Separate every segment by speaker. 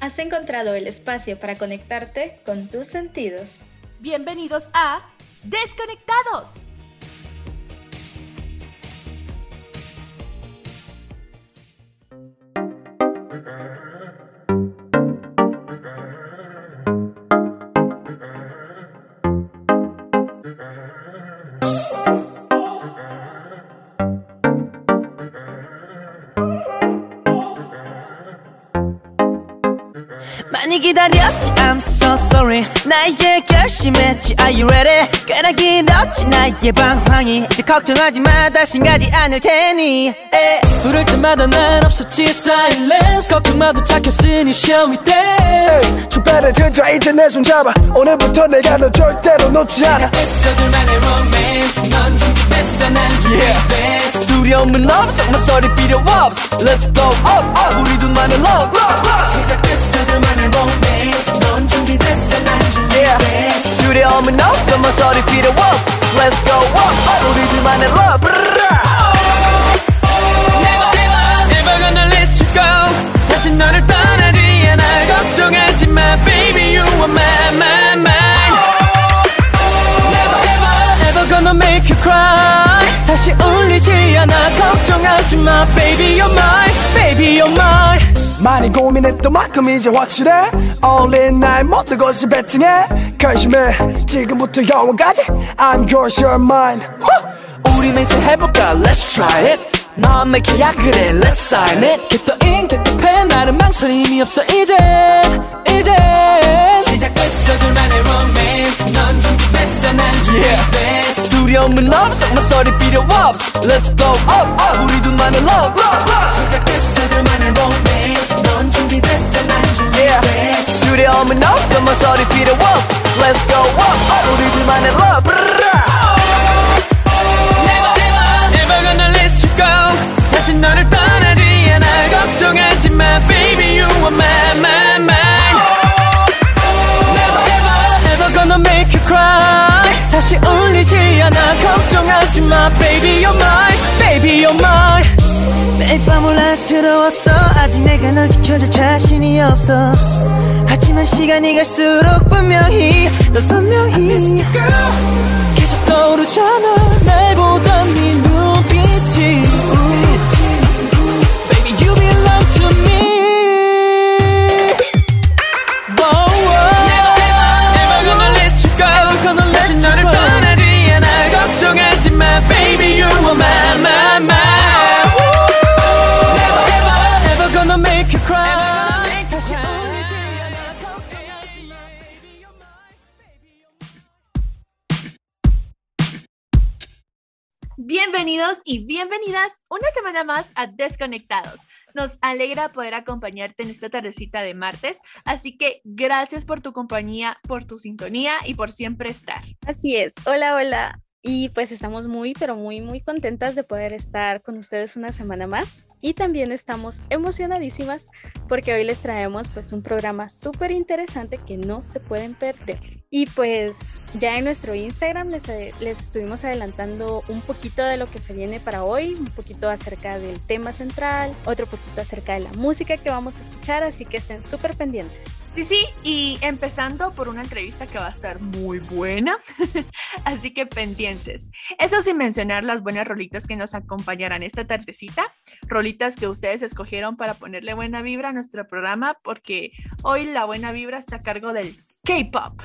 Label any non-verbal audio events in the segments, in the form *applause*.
Speaker 1: Has encontrado el espacio para conectarte con tus sentidos.
Speaker 2: Bienvenidos a Desconectados.
Speaker 3: Just I'm so sorry. 나 이제 결심했지. Are you ready? 꽤나 길었지. 나의 방황이 이제 걱정하지 마. 다신 가지 않을 테니. 에.
Speaker 4: 부를 때마다 난 없었지. Silence. 걱정 마도 착했으니 shall we dance
Speaker 5: 주변에 들자 이제 내 손 잡아. 오늘부터 내가 너 절대로 놓지 않아.
Speaker 4: 시작됐어 둘만의 romance. 넌 준비됐어. 난 준비됐어.
Speaker 3: 두려움은 없어. 막소리 필요 없어. Let's go up up. 우리 둘만의 love
Speaker 4: 시작됐어. 둘만의 romance 넌 준비됐어 난 준비됐어
Speaker 3: 두려움은 없어 막소리 필요 없어 Let's go up up 우리 둘만의 love
Speaker 4: Never never never gonna let you go 다시 너를 떠나지 않아 걱정하지 마 baby you are my my mine Never ever ever gonna make you cry 다시 울리지 않아 걱정하지 마 baby you're mine baby you're mine
Speaker 5: 많이 고민했던 만큼 이제 확실해 in 나의 모든 것을 베팅해 결심해 지금부터 영원까지 I'm yours you're mine
Speaker 3: 우리 맹세 해볼까 Let's try it 마음의 계약을 해 Let's sign it
Speaker 4: Get the ink get the pen 나는 망설임이 없어 이제 이제
Speaker 3: 두려움은 없어 막소리 필요 없어 Let's go up up 우리 둘만의 love
Speaker 4: 시작됐어 둘만의 romance 넌 준비됐어 난 준비됐어
Speaker 3: 두려움은 없어 막소리 필요 없어 Let's go up up 우리 둘만의 love
Speaker 4: Never never never gonna let you go 다시 너를 떠나지 않아 걱정하지 마 baby you are my my mine Never ever ever gonna make you cry 다시 울리지 않아. 걱정하지 마. Baby you're mine. Baby you're mine.
Speaker 3: 매일 밤 혼란스러웠어 아직 내가 널 지켜줄 자신이 없어. 하지만 시간이 갈수록 분명히 더 선명히.
Speaker 4: 계속 떠오르잖아. 날 보던 네눈
Speaker 2: y bienvenidas una semana más a Desconectados. Nos alegra poder acompañarte en esta tardecita de martes, así que gracias por tu compañía, por tu sintonía y por siempre estar.
Speaker 1: Así es. Hola, hola. Y pues estamos muy, pero muy, muy contentas de poder estar con ustedes una semana más. Y también estamos emocionadísimas porque hoy les traemos pues un programa súper interesante que no se pueden perder. Y pues ya en nuestro Instagram les, eh, les estuvimos adelantando un poquito de lo que se viene para hoy, un poquito acerca del tema central, otro poquito acerca de la música que vamos a escuchar, así que estén súper pendientes.
Speaker 2: Sí, sí, y empezando por una entrevista que va a ser muy buena, *laughs* así que pendientes. Eso sin mencionar las buenas rolitas que nos acompañarán esta tardecita, rolitas que ustedes escogieron para ponerle buena vibra a nuestro programa, porque hoy la buena vibra está a cargo del K-pop,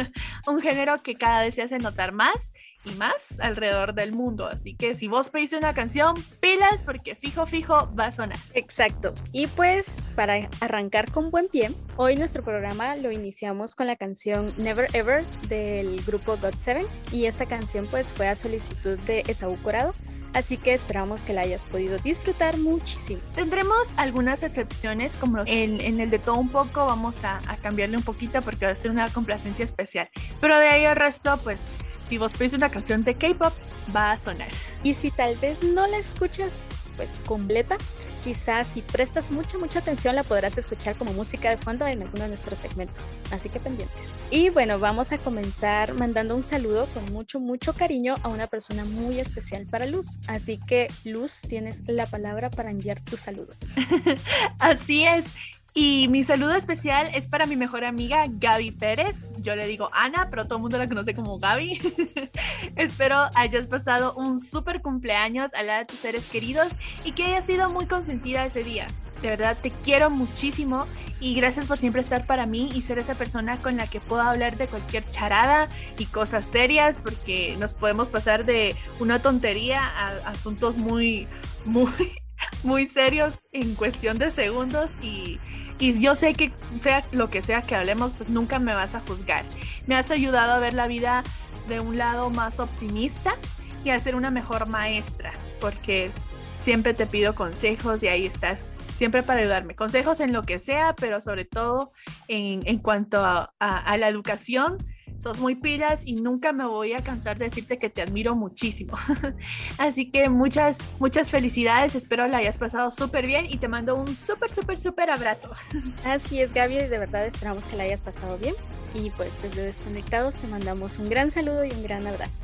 Speaker 2: *laughs* un género que cada vez se hace notar más y más alrededor del mundo. Así que si vos pediste una canción, pilas porque fijo, fijo va a sonar.
Speaker 1: Exacto. Y pues para arrancar con buen pie, hoy nuestro programa lo iniciamos con la canción Never Ever del grupo God7 y esta canción pues fue a solicitud de Esaú Corado. Así que esperamos que la hayas podido disfrutar muchísimo.
Speaker 2: Tendremos algunas excepciones, como en, en el de todo un poco, vamos a, a, cambiarle un poquito porque va a ser una complacencia especial. Pero de ahí el resto, pues, si vos pedís una canción de K-pop, va a sonar.
Speaker 1: Y si tal vez no la escuchas, pues, completa, quizás si prestas mucha, mucha atención la podrás escuchar como música de fondo en alguno de nuestros segmentos. Así que pendientes. Y bueno, vamos a comenzar mandando un saludo con mucho, mucho cariño a una persona muy especial para Luz. Así que Luz, tienes la palabra para enviar tu saludo. *laughs*
Speaker 2: Así es. Y mi saludo especial es para mi mejor amiga Gaby Pérez. Yo le digo Ana, pero todo el mundo la conoce como Gaby. *laughs* Espero hayas pasado un súper cumpleaños al lado de tus seres queridos y que hayas sido muy consentida ese día. De verdad, te quiero muchísimo y gracias por siempre estar para mí y ser esa persona con la que puedo hablar de cualquier charada y cosas serias, porque nos podemos pasar de una tontería a asuntos muy, muy, muy serios en cuestión de segundos y, y yo sé que sea lo que sea que hablemos, pues nunca me vas a juzgar. Me has ayudado a ver la vida de un lado más optimista y a ser una mejor maestra, porque siempre te pido consejos y ahí estás siempre para ayudarme. Consejos en lo que sea, pero sobre todo en, en cuanto a, a, la educación. Sos muy pilas y nunca me voy a cansar de decirte que te admiro muchísimo. *laughs* Así que muchas, muchas felicidades. Espero la hayas pasado súper bien y te mando un súper, súper, súper abrazo. *laughs*
Speaker 1: Así es, Gaby. De verdad esperamos que la hayas pasado bien. Y pues desde Desconectados te mandamos un gran saludo y un gran abrazo.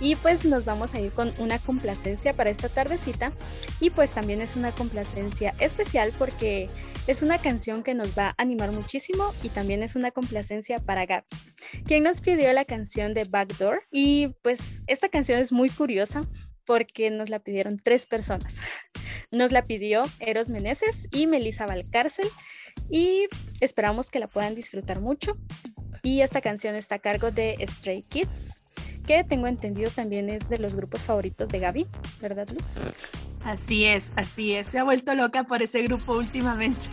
Speaker 1: Y pues nos vamos a ir con una complacencia para esta tardecita. Y pues también es una complacencia especial porque es una canción que nos va a animar muchísimo y también es una complacencia para Gaby, quien nos pidió la canción de Backdoor. Y pues esta canción es muy curiosa porque nos la pidieron tres personas. *laughs* Nos la pidió Eros Meneses y Melissa Valcárcel y esperamos que la puedan disfrutar mucho. Y esta canción está a cargo de Stray Kids que tengo entendido también es de los grupos favoritos de Gaby, ¿verdad, Luz?
Speaker 2: Así es, así es. Se ha vuelto loca por ese grupo últimamente.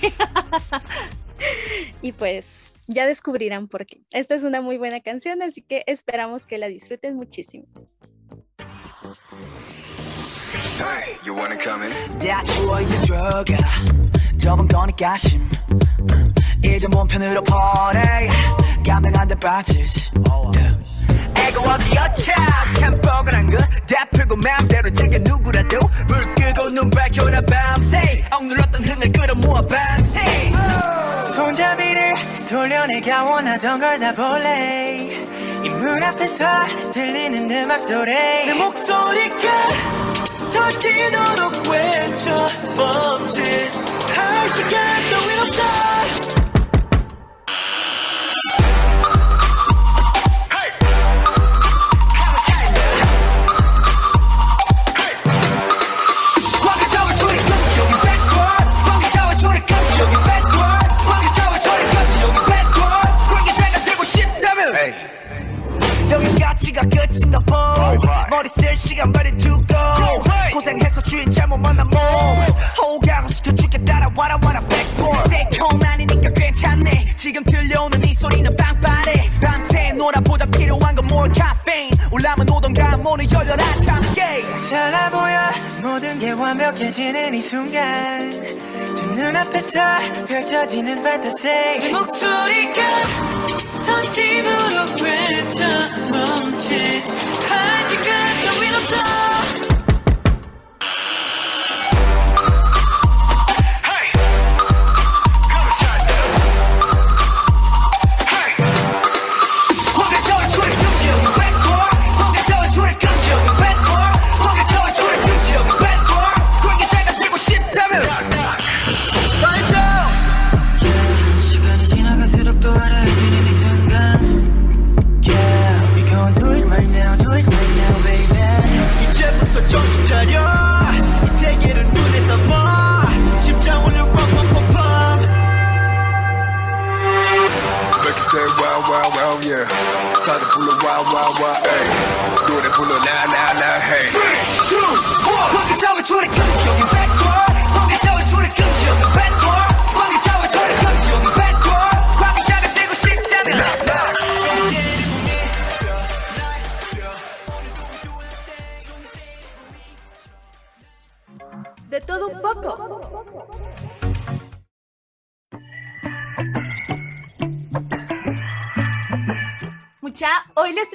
Speaker 2: *laughs*
Speaker 1: y pues ya descubrirán por qué. Esta es una muy buena canción, así que esperamos que la disfruten muchísimo. Hey, you wanna come in? 내가 어디였자 참 뻐근한 거다 풀고 마음대로 즐겨 누구라도 불 끄고 눈 밝혀라 밤새. 억눌렀던 흥을 끌어모아 밤새. 손잡이를 돌려내가 원하던 걸 다 볼래. 이 문 앞에서 들리는 음악 소리. 내 목소리가 터지도록 외쳐 멈칫 할 시간 따윈 없어 주인 잘못 만난 몸 호강시켜줄게 따라와라 와라 백볼 새콤 아니니까 괜찮네. 지금 들려오는 이 소리는 빵빠레. 밤새 놀아보자 필요한 건 more caffeine 올라면 오던가 문을 열려라 참게 살아 보여 모든 게 완벽해지는 이 순간. 두 눈앞에서 펼쳐지는 fantasy. 내 목소리가 터지도록 외쳐 멈칫. 한 시간 따윈 없어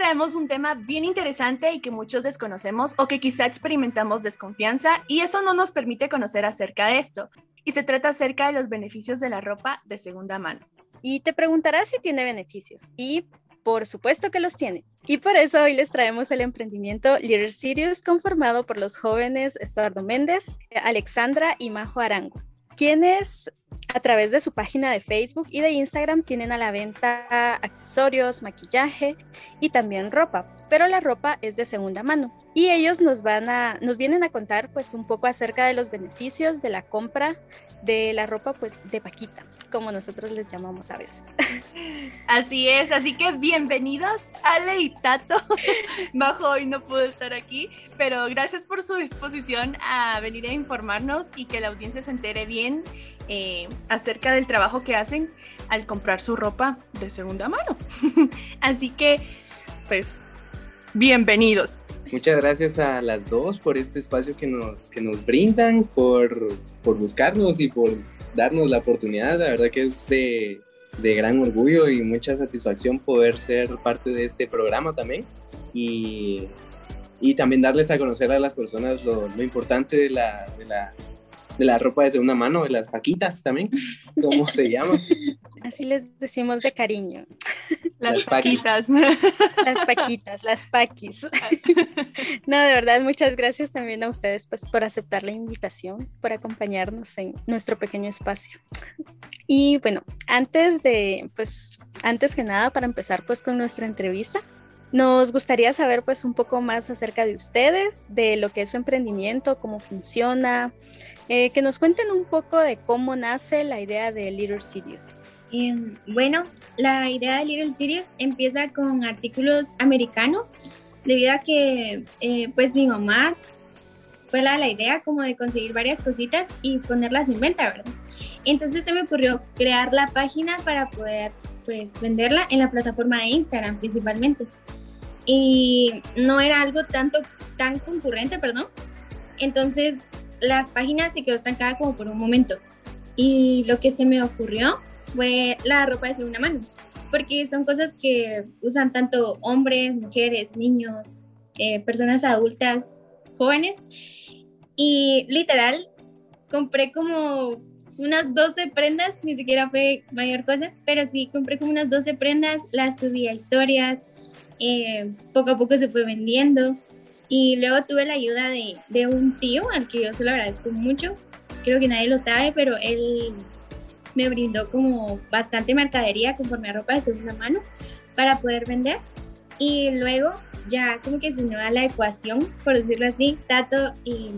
Speaker 2: traemos un tema bien interesante y que muchos desconocemos o que quizá experimentamos desconfianza y eso no nos permite conocer acerca de esto. Y se trata acerca de los beneficios de la ropa de segunda mano.
Speaker 1: Y te preguntarás si tiene beneficios. Y por supuesto que los tiene. Y por eso hoy les traemos el emprendimiento Little Sirius conformado por los jóvenes Estuardo Méndez, Alexandra y Majo Arango. Quienes a través de su página de Facebook y de Instagram tienen a la venta accesorios, maquillaje y también ropa, pero la ropa es de segunda mano. Y ellos nos van a nos vienen a contar pues un poco acerca de los beneficios de la compra de la ropa pues de Paquita, como nosotros les llamamos a veces. *laughs*
Speaker 2: Así es, así que bienvenidos Ale y Tato. *laughs* Bajo hoy no pudo estar aquí, pero gracias por su disposición a venir a informarnos y que la audiencia se entere bien eh, acerca del trabajo que hacen al comprar su ropa de segunda mano. *laughs* así que, pues, bienvenidos.
Speaker 6: Muchas gracias a las dos por este espacio que nos, que nos brindan, por, por buscarnos y por darnos la oportunidad. La verdad que es de, de, gran orgullo y mucha satisfacción poder ser parte de este programa también. Y, y también darles a conocer a las personas lo, lo importante de la, de la, de la ropa de segunda mano, de las paquitas también, como se *laughs* llama.
Speaker 1: Así les decimos de cariño.
Speaker 2: Las, las paquitas.
Speaker 1: Las paquitas, las paquis. *laughs* No, de verdad, muchas gracias también a ustedes pues por aceptar la invitación, por acompañarnos en nuestro pequeño espacio. Y bueno, antes de, pues, antes que nada, para empezar pues con nuestra entrevista, nos gustaría saber pues un poco más acerca de ustedes, de lo que es su emprendimiento, cómo funciona, eh, que nos cuenten un poco de cómo nace la idea de Little Sirius.
Speaker 7: Eh, bueno, la idea de Little Sirius empieza con artículos americanos, debido a que eh, pues mi mamá fue la, la idea como de conseguir varias cositas y ponerlas en venta, ¿verdad? Entonces se me ocurrió crear la página para poder pues venderla en la plataforma de Instagram principalmente. Y no era algo tanto tan concurrente, perdón. Entonces la página se quedó estancada como por un momento. Y lo que se me ocurrió fue la ropa de segunda mano, porque son cosas que usan tanto hombres, mujeres, niños, eh, personas adultas, jóvenes. Y literal, compré como unas 12 prendas, ni siquiera fue mayor cosa, pero sí compré como unas 12 prendas, las subí a historias, eh, poco a poco se fue vendiendo. Y luego tuve la ayuda de, un tío al que yo se lo agradezco mucho, creo que nadie lo sabe, pero él me brindó como bastante mercadería conforme a ropa de segunda mano para poder vender. Y luego ya como que se unió a la ecuación, por decirlo así, Tato y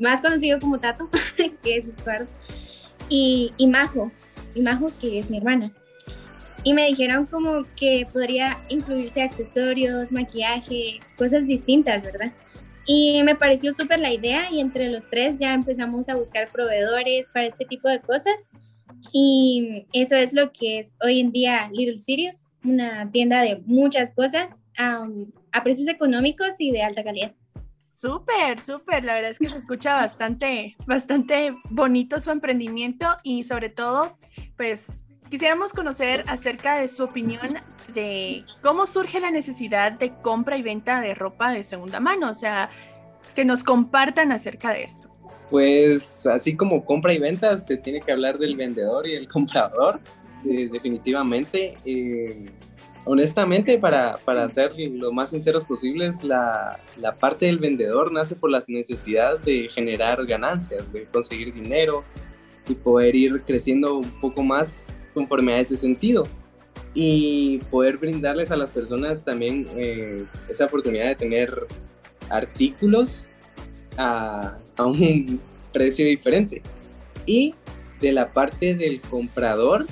Speaker 7: más conocido como Tato, *laughs* que es Eduardo y, y Majo, y Majo que es mi hermana. Y me dijeron como que podría incluirse accesorios, maquillaje, cosas distintas, ¿verdad? Y me pareció súper la idea y entre los tres ya empezamos a buscar proveedores para este tipo de cosas. Y eso es lo que es hoy en día Little Sirius, una tienda de muchas cosas um, a precios económicos y de alta calidad.
Speaker 2: Súper, súper. La verdad es que se escucha bastante, bastante bonito su emprendimiento y sobre todo, pues quisiéramos conocer acerca de su opinión de cómo surge la necesidad de compra y venta de ropa de segunda mano. O sea, que nos compartan acerca de esto.
Speaker 6: Pues así como compra y venta, se tiene que hablar del vendedor y el comprador, eh, definitivamente. Eh, honestamente, para, para, ser lo más sinceros posibles, la, la, parte del vendedor nace por las necesidades de generar ganancias, de conseguir dinero y poder ir creciendo un poco más conforme a ese sentido. Y poder brindarles a las personas también eh, esa oportunidad de tener artículos a, a un *laughs* precio diferente. Y de la parte del comprador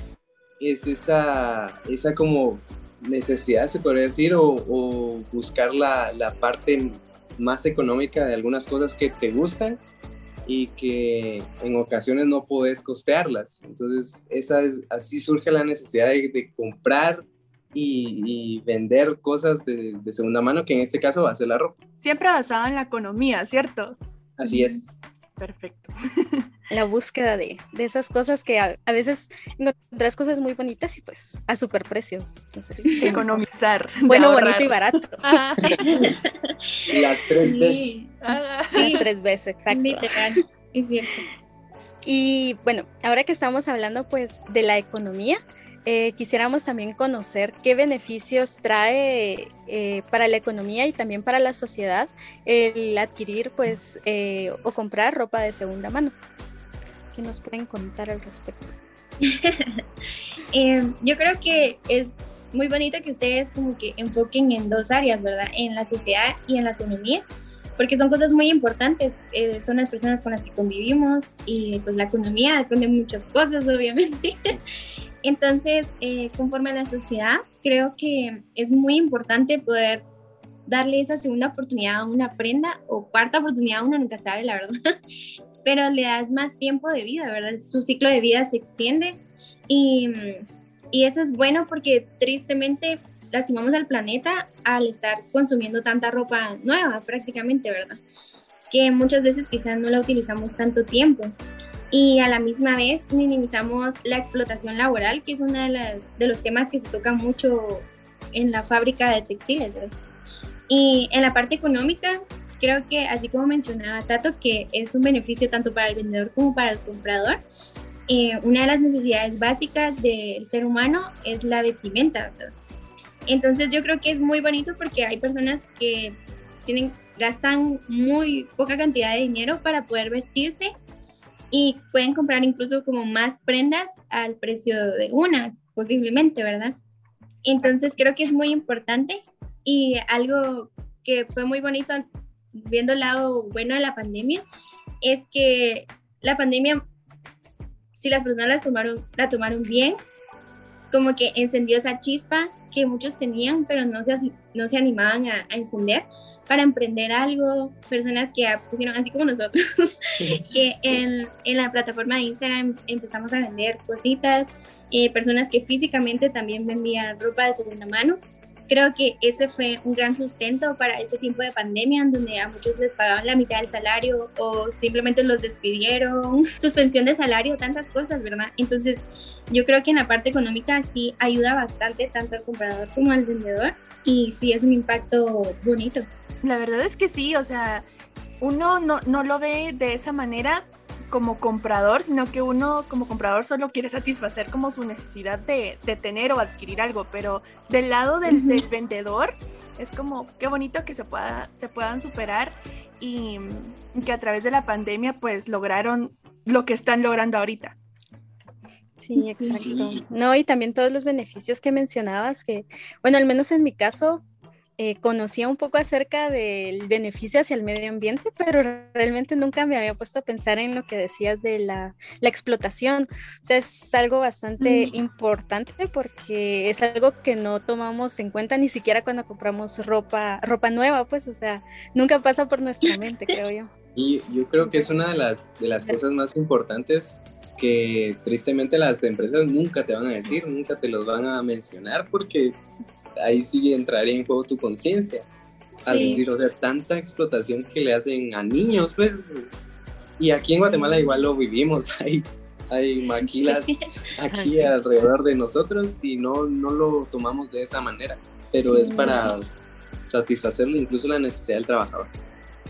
Speaker 6: es esa, esa como necesidad, se podría decir, o, o buscar la, la, parte más económica de algunas cosas que te gustan y que en ocasiones no puedes costearlas. Entonces, esa, así surge la necesidad de, de comprar y, y, vender cosas de, de, segunda mano, que en este caso va a ser la ropa.
Speaker 2: Siempre basada en la economía, ¿cierto?
Speaker 6: Así es.
Speaker 2: Perfecto. *laughs*
Speaker 1: La búsqueda de, de esas cosas que a, a, veces encuentras cosas muy bonitas y pues a super precios. Entonces,
Speaker 2: economizar.
Speaker 1: Bueno, bonito y barato. *laughs*
Speaker 6: Las tres
Speaker 1: sí.
Speaker 6: veces.
Speaker 1: Las tres veces, exacto.
Speaker 7: Es cierto.
Speaker 1: Y bueno, ahora que estamos hablando pues de la economía, eh, quisiéramos también conocer qué beneficios trae eh, para la economía y también para la sociedad el adquirir pues eh, o comprar ropa de segunda mano. ¿Qué nos pueden contar al respecto? *laughs*
Speaker 7: Eh, yo creo que es muy bonito que ustedes como que enfoquen en dos áreas, ¿verdad? En la sociedad y en la economía, porque son cosas muy importantes, eh, son las personas con las que convivimos y pues la economía depende de muchas cosas, obviamente. *laughs* Entonces, eh, conforme a la sociedad, creo que es muy importante poder darle esa segunda oportunidad a una prenda o cuarta oportunidad, uno nunca sabe, la verdad, pero le das más tiempo de vida, ¿verdad? Su ciclo de vida se extiende y, y eso es bueno porque tristemente lastimamos al planeta al estar consumiendo tanta ropa nueva prácticamente, ¿verdad? Que muchas veces quizás no la utilizamos tanto tiempo y a la misma vez minimizamos la explotación laboral, que es uno de, las, de los temas que se toca mucho en la fábrica de textiles. ¿verdad? Y en la parte económica, creo que así como mencionaba Tato, que es un beneficio tanto para el vendedor como para el comprador, eh, una de las necesidades básicas del ser humano es la vestimenta. ¿verdad? Entonces yo creo que es muy bonito porque hay personas que tienen, gastan muy poca cantidad de dinero para poder vestirse y pueden comprar incluso como más prendas al precio de una, posiblemente, ¿verdad? Entonces creo que es muy importante y algo que fue muy bonito viendo el lado bueno de la pandemia es que la pandemia, si las personas la tomaron, la tomaron bien, como que encendió esa chispa que muchos tenían, pero no se, no se animaban a, a encender para emprender algo, personas que pusieron, así como nosotros, *laughs* que En, en, la plataforma de Instagram empezamos a vender cositas, eh, personas que físicamente también vendían ropa de segunda mano. Creo que ese fue un gran sustento para este tiempo de pandemia, en donde a muchos les pagaban la mitad del salario o simplemente los despidieron, *laughs* suspensión de salario, tantas cosas, ¿verdad? Entonces, yo creo que en la parte económica sí ayuda bastante tanto al comprador como al vendedor y sí es un impacto bonito.
Speaker 2: La verdad es que sí, o sea, uno no, no lo ve de esa manera como comprador, sino que uno como comprador solo quiere satisfacer como su necesidad de, de tener o adquirir algo, pero del lado del, del, vendedor es como qué bonito que se, pueda, se puedan superar y, y que a través de la pandemia pues lograron lo que están logrando ahorita.
Speaker 1: Sí, exacto. No, y también todos los beneficios que mencionabas, que, bueno, al menos en mi caso, eh, conocía un poco acerca del beneficio hacia el medio ambiente, pero realmente nunca me había puesto a pensar en lo que decías de la, la explotación. O sea, es algo bastante mm. importante porque es algo que no tomamos en cuenta ni siquiera cuando compramos ropa, ropa nueva, pues, o sea, nunca pasa por nuestra mente, creo yo. *laughs*
Speaker 6: Y yo creo que es una de las, de las cosas más importantes que tristemente las empresas nunca te van a decir, nunca te los van a mencionar porque ahí sí entraría en juego tu conciencia. Al decir, o sea, tanta explotación que le hacen a niños, pues. Y aquí en Guatemala igual lo vivimos, *laughs* hay, hay maquilas *laughs* aquí alrededor de nosotros y no, no lo tomamos de esa manera, pero es para satisfacer incluso la necesidad del trabajador.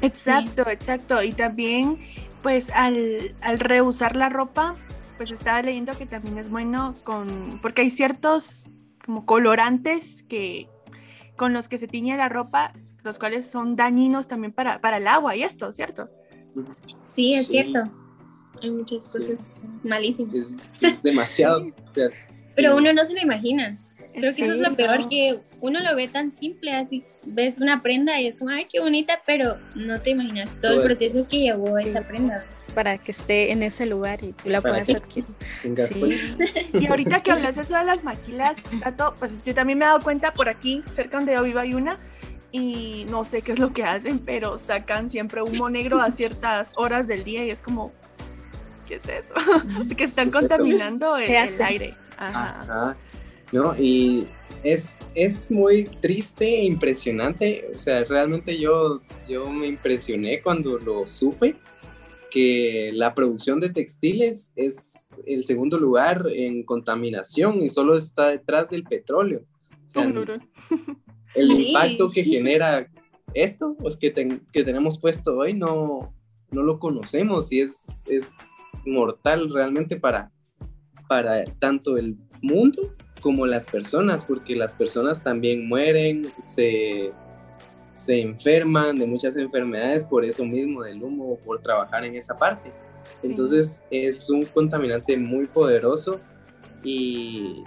Speaker 2: Exacto, exacto. Y también, pues al, al reusar la ropa, pues estaba leyendo que también es bueno con, porque hay ciertos como colorantes que, con los que se tiñe la ropa, los cuales son dañinos también para, para el agua y esto, ¿cierto?
Speaker 7: Sí, es cierto. Hay muchas cosas malísimas.
Speaker 6: Es, demasiado.
Speaker 7: Pero uno no se lo imagina. Creo que eso es lo peor, que uno lo ve tan simple, así ves una prenda y es como, ay, qué bonita, pero no te imaginas todo, el proceso que llevó esa prenda
Speaker 1: para que esté en ese lugar y tú la puedas adquirir.
Speaker 2: Y ahorita que hablas eso de las maquilas, Tato, pues yo también me he dado cuenta por aquí, cerca donde yo vivo hay una, y no sé qué es lo que hacen, pero sacan siempre humo negro a ciertas horas del día y es como, ¿qué es eso? que están contaminando el, el aire. Ajá. Ajá.
Speaker 6: ¿No? Y es, es muy triste e impresionante. O sea, realmente yo, yo me impresioné cuando lo supe que la producción de textiles es el segundo lugar en contaminación y solo está detrás del petróleo. el impacto que genera esto, pues que, que tenemos puesto hoy, no, no lo conocemos y es, es mortal realmente para, para tanto el mundo como las personas, porque las personas también mueren, se se enferman de muchas enfermedades por eso mismo del humo o por trabajar en esa parte. Entonces es un contaminante muy poderoso y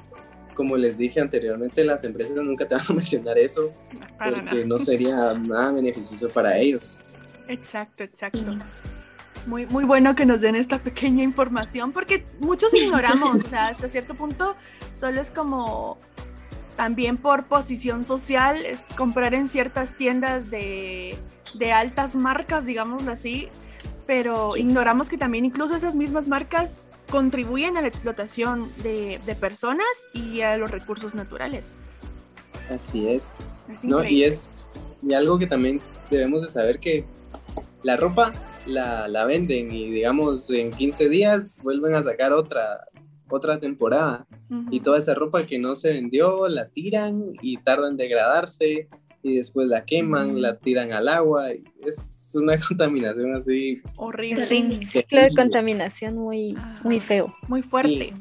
Speaker 6: como les dije anteriormente, las empresas nunca te van a *laughs* mencionar eso
Speaker 2: Para
Speaker 6: porque
Speaker 2: nada.
Speaker 6: no sería nada beneficioso para ellos.
Speaker 2: Exacto, exacto. Muy, muy bueno que nos den esta pequeña información porque muchos ignoramos, o sea, hasta cierto punto solo es como también por posición social, es comprar en ciertas tiendas de, de altas marcas, digámoslo así, pero
Speaker 6: Sí.
Speaker 2: ignoramos que también incluso esas mismas marcas contribuyen a la explotación de, de personas y a los recursos naturales.
Speaker 6: Así es.
Speaker 2: Es
Speaker 6: ¿no? Y es y algo que también debemos de saber que la ropa la, la venden y digamos en 15 días vuelven a sacar otra, otra temporada
Speaker 2: Ujú.
Speaker 6: y toda esa ropa que no se vendió la tiran y tardan en degradarse y después la queman, la tiran al agua. y Es una *laughs* contaminación así.
Speaker 2: Horrible.
Speaker 1: Un ciclo de contaminación muy, muy
Speaker 2: Ajá.
Speaker 1: feo.
Speaker 2: Muy fuerte.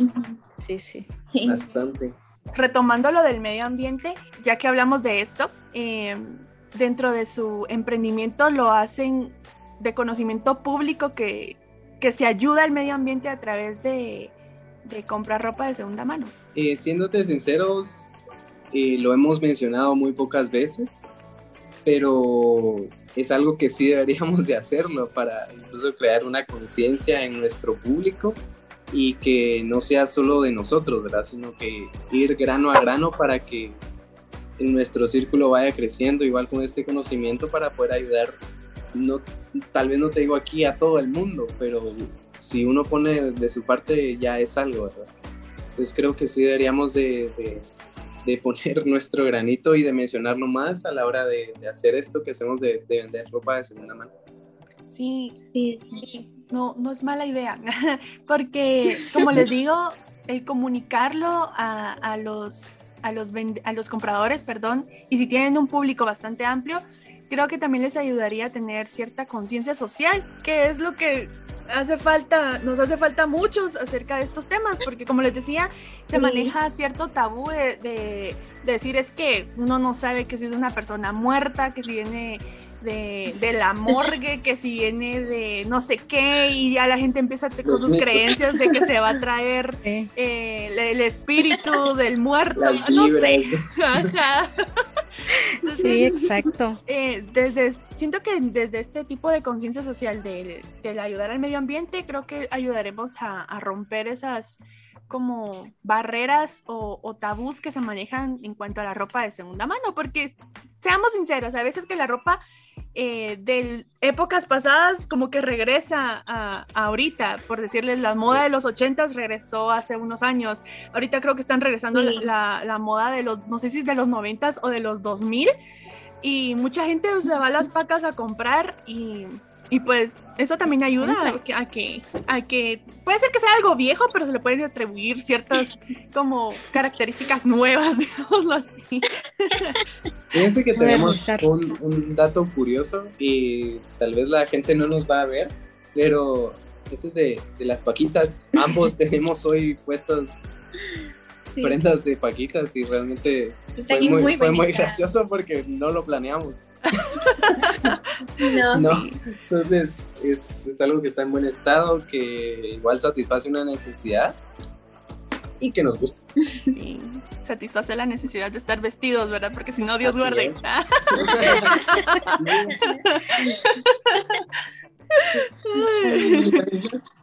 Speaker 1: Sí, sí.
Speaker 7: Sí.
Speaker 6: Bastante.
Speaker 2: retomando lo del medio ambiente, ya que hablamos de esto, eh, dentro de su emprendimiento lo hacen de conocimiento público que, que se ayuda al medio ambiente a través de, de comprar ropa de segunda mano.
Speaker 6: Eh, siéndote sinceros, eh, lo hemos mencionado muy pocas veces, pero es algo que sí deberíamos de hacerlo para incluso crear una conciencia en nuestro público y que no sea solo de nosotros, ¿verdad? Sino que ir grano a grano para que nuestro círculo vaya creciendo igual con este conocimiento para poder ayudar, no, tal vez no te digo aquí a todo el mundo, pero si uno pone de su parte ya es algo, ¿verdad? Entonces creo que sí deberíamos de, de- poner *laughs* nuestro granito y de mencionarlo más a la hora de, de hacer esto que hacemos de, de vender ropa de segunda mano.
Speaker 2: Sí,
Speaker 7: Sí.
Speaker 2: No, no es mala idea, *laughs* porque como les digo, el comunicarlo a, a los, a, los a los compradores, perdón, y si tienen un público bastante amplio, creo que también les ayudaría a tener cierta conciencia social, que es lo que hace falta, nos hace falta muchos acerca de estos temas, porque como les decía, se maneja cierto tabú de, de- de decir es que uno no sabe que si es una persona muerta, que si viene de, de la morgue, que si viene de no sé qué, y ya la gente empieza con sus creencias de que se va a traer eh, el, el espíritu del muerto, no sé.
Speaker 6: vibras. *laughs*
Speaker 1: Sí, exacto. *laughs*
Speaker 2: Eh, desde, siento que desde este tipo de conciencia social del, del ayudar al medio ambiente, creo que ayudaremos a, a romper esas como barreras o, o tabús que se manejan en cuanto a la ropa de segunda mano, porque seamos sinceros, a veces que la ropa eh, de épocas pasadas como que regresa a, a ahorita, por decirles, la moda de los ochentas regresó hace unos años, ahorita creo que están regresando
Speaker 7: Sí.
Speaker 2: la, la moda de los, no sé si es de los noventas o de los 2000, y mucha gente se va a las pacas a comprar y, y pues eso también ayuda a que, a que, a que puede ser que sea algo viejo, pero se le pueden atribuir ciertas *laughs* como características nuevas, *laughs* digámoslo así.
Speaker 6: Fíjense que tenemos un, un dato curioso y tal vez la gente no nos va a ver, pero este es de, de las paquitas. Ambos *laughs* tenemos hoy puestas
Speaker 7: Sí.
Speaker 6: prendas de paquitas y realmente
Speaker 7: Está
Speaker 6: fue muy,
Speaker 7: muy
Speaker 6: fue muy
Speaker 7: bonita.
Speaker 6: gracioso porque no lo planeamos.
Speaker 7: No,
Speaker 6: No, entonces es, es algo que está en buen estado, que igual satisface una necesidad y que nos gusta.
Speaker 2: Sí, satisface la necesidad de estar vestidos, ¿verdad? Porque si no, Dios
Speaker 6: Así
Speaker 2: guarde. *laughs* *laughs* *laughs*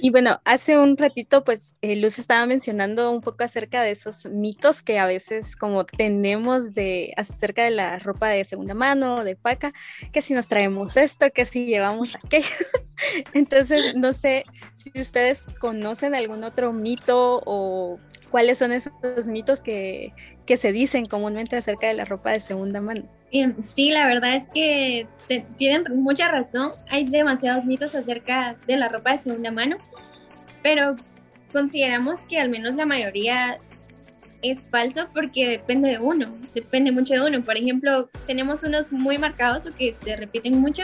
Speaker 1: Y bueno, hace un ratito, pues eh, Luz estaba mencionando un poco acerca de esos mitos que a veces como tenemos de acerca de la ropa de segunda mano, de paca, que si nos traemos esto, que si llevamos aquello. *laughs* Entonces, no sé si ustedes conocen algún otro mito o cuáles son esos mitos que, que se dicen comúnmente acerca de la ropa de segunda mano.
Speaker 7: Em, Sí, la verdad es que te- tienen mucha razón. Hay demasiados mitos acerca de la ropa de segunda mano, pero consideramos que al menos la mayoría es falso porque depende de uno, depende mucho de uno. Por ejemplo, tenemos unos muy marcados o que se repiten mucho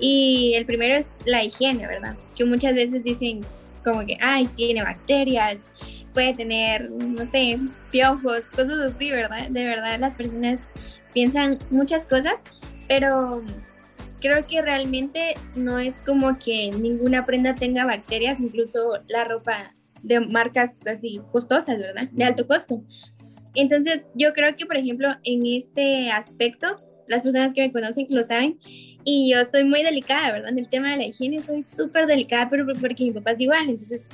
Speaker 7: y el primero es la higiene, ¿verdad? Que muchas veces dicen como que, ay, tiene bacterias, puede tener, no sé, piojos, cosas así, ¿verdad? De verdad las personas piensan muchas cosas, pero creo que realmente no es como que ninguna prenda tenga bacterias, incluso la ropa de marcas así costosas, ¿verdad? De alto costo. Entonces, yo creo que, por ejemplo, en este aspecto, las personas que me conocen lo saben, y yo soy muy delicada, ¿verdad? En el tema de la higiene soy súper delicada, pero porque mi papá es igual, entonces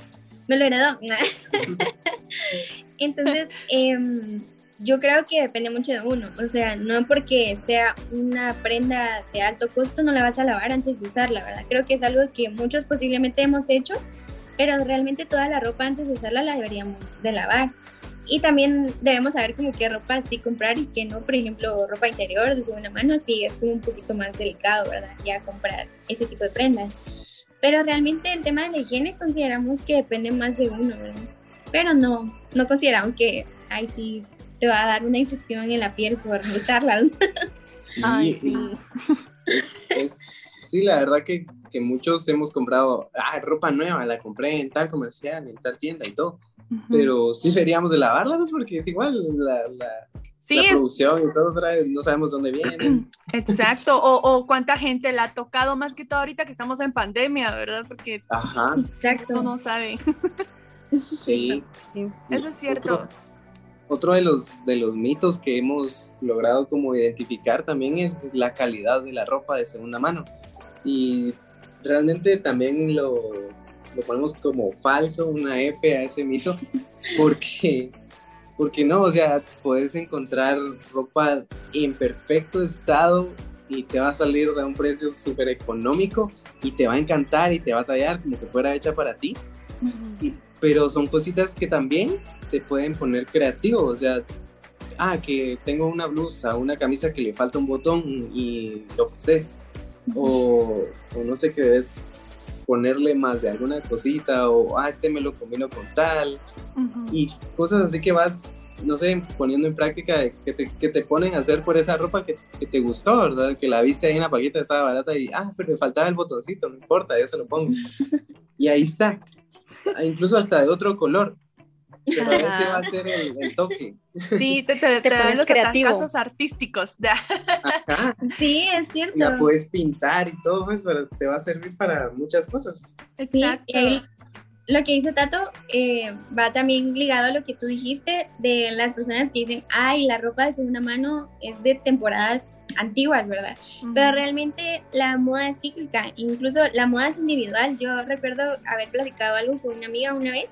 Speaker 7: me lo heredó. *laughs* entonces, em, yo creo que depende mucho de uno, o sea, no porque sea una prenda de alto costo no la vas a lavar antes de usarla, ¿verdad? Creo que es algo que muchos posiblemente hemos hecho, pero realmente toda la ropa antes de usarla la deberíamos de lavar. Y también debemos saber como qué ropa sí comprar y qué no, por ejemplo, ropa interior de segunda mano, sí es como un poquito más delicado, ¿verdad? Ya comprar ese tipo de prendas. Pero realmente el tema de la higiene consideramos que depende más de uno, ¿verdad? Pero no, no consideramos que, ay, sí, te va a dar una infección en la piel por usarla. *laughs*
Speaker 6: Sí, sí. sí, la verdad que, que, muchos hemos comprado, ah, ropa nueva, la compré en tal comercial, en tal tienda y todo. Pero sí deberíamos de lavarla, pues, porque es igual la, la,
Speaker 2: sí,
Speaker 6: la producción y todo, no sabemos dónde viene. *clears throat*
Speaker 2: Exacto, o, o, cuánta gente la ha tocado, más que todo ahorita que estamos en pandemia, ¿verdad? Porque
Speaker 6: Ajá.
Speaker 7: Exacto.
Speaker 2: no sabe. *laughs*
Speaker 6: Sí.
Speaker 2: sí. Eso es cierto.
Speaker 6: Otro, otro, de, los, de los mitos que hemos logrado como identificar también es la calidad de la ropa de segunda mano. Y realmente también lo, lo ponemos como falso, una F a ese mito, *laughs* porque, porque no, o sea, puedes encontrar ropa en perfecto estado y te va a salir a un precio súper económico y te va a encantar y te va a tallar como que fuera hecha para ti. Y, pero son cositas que también te pueden poner creativo, o sea, ah, que tengo una blusa, una camisa que le falta un botón y lo coses, o, o no sé qué debes ponerle más de alguna cosita, o ah, este me lo combino con tal, uh -huh. y cosas así que vas, no sé, poniendo en práctica que te, que te ponen a hacer por esa ropa que, que, te gustó, ¿verdad? Que la viste ahí en la paquita, estaba barata y, ah, pero me faltaba el botoncito, no importa, yo se lo pongo. *laughs* y ahí está, incluso hasta de otro color. Pero ese va a ser el, el toque.
Speaker 2: Sí, *laughs* te, te, te, te pones los creativo. casos artísticos. *laughs*
Speaker 6: Ajá.
Speaker 7: Sí, es cierto.
Speaker 6: La puedes pintar y todo, pues, pero te va a servir para muchas cosas.
Speaker 7: Exacto. Sí, y lo que dice Tato eh, va también ligado a lo que tú dijiste de las personas que dicen, ay, la ropa de segunda mano es de temporadas antiguas, ¿verdad? Uh -huh. Pero realmente la moda es cíclica, incluso la moda es individual. Yo recuerdo haber platicado algo con una amiga una vez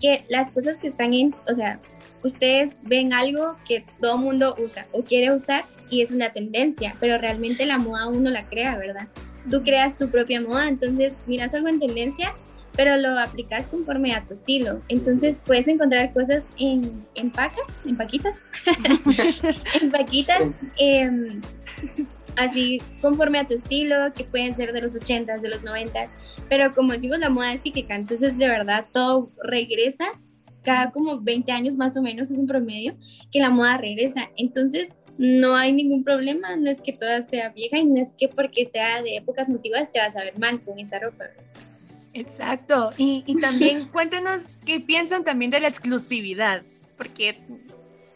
Speaker 7: que las cosas que están en, o sea, ustedes ven algo que todo mundo usa o quiere usar y es una tendencia, pero realmente la moda uno la crea, ¿verdad? Tú creas tu propia moda, entonces miras algo en tendencia, pero lo aplicas conforme a tu estilo. Entonces puedes encontrar cosas en, en pacas, en paquitas, *laughs* en paquitas, eh, así conforme a tu estilo, que pueden ser de los 80s, de los 90s, pero como decimos, la moda es cíclica, entonces de verdad todo regresa, cada como 20 años más o menos es un promedio, que la moda regresa, entonces no hay ningún problema, no es que toda sea vieja y no es que porque sea de épocas antiguas te vas a ver mal con esa ropa.
Speaker 2: Exacto, y, y también *laughs* cuéntenos qué piensan también de la exclusividad, porque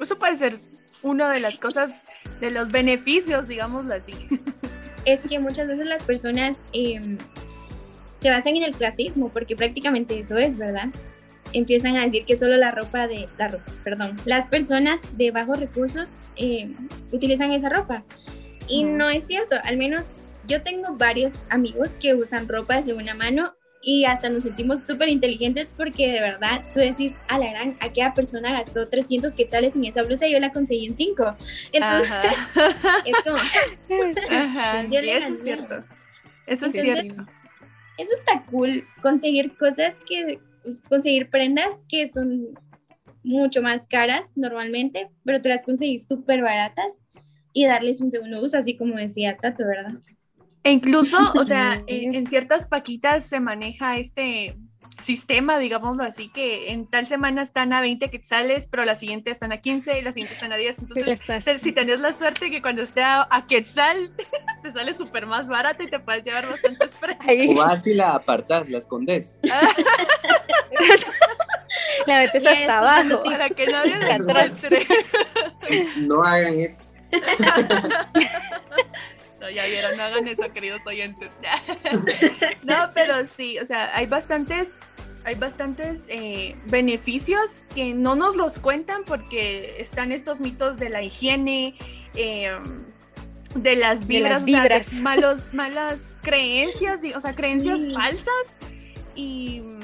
Speaker 2: eso puede ser una de las cosas, de los beneficios, digámoslo así. *laughs*
Speaker 7: Es que muchas veces las personas eh, se basan en el clasismo, porque prácticamente eso es, ¿verdad? Empiezan a decir que solo la ropa de, la ropa, perdón, las personas de bajos recursos eh, utilizan esa ropa. Y no. no es cierto, al menos yo tengo varios amigos que usan ropa de segunda mano y hasta nos sentimos súper inteligentes porque de verdad tú decís, a la gran, aquella persona gastó 300 quetzales en esa blusa y yo la conseguí en 5. Entonces, Ajá. *laughs* es como... *laughs*
Speaker 2: Ajá, *laughs* sí, eso es cierto. Eso es Entonces, cierto.
Speaker 7: Eso está cool, conseguir cosas que, conseguir prendas que son mucho más caras normalmente, pero tú las conseguís súper baratas y darles un segundo uso, así como decía Tato, ¿verdad?
Speaker 2: E incluso, *laughs* o sea, en, en, ciertas paquitas se maneja este sistema, digámoslo así, que en tal semana están a 20 quetzales, pero la siguiente están a 15 y la siguiente están a 10. Entonces, sí, si tenés la suerte que cuando esté a, a quetzal, *laughs* te sale súper más barata y te puedes llevar bastantes
Speaker 6: prendas. O vas y la apartas, la escondes. *laughs*
Speaker 1: la metes hasta abajo.
Speaker 2: Para que nadie la encuentre.
Speaker 6: No hagan eso.
Speaker 2: No, ya vieron, no hagan eso, queridos oyentes. *laughs* *laughs* no, pero sí, o sea, hay bastantes, hay bastantes eh, beneficios que no nos los cuentan porque están estos mitos de la higiene, eh, de las
Speaker 1: De las
Speaker 2: vibras, o sea, de
Speaker 1: vibras. *laughs*
Speaker 2: malos, malas creencias, o sea, creencias
Speaker 7: Sí.
Speaker 2: falsas. Y mm,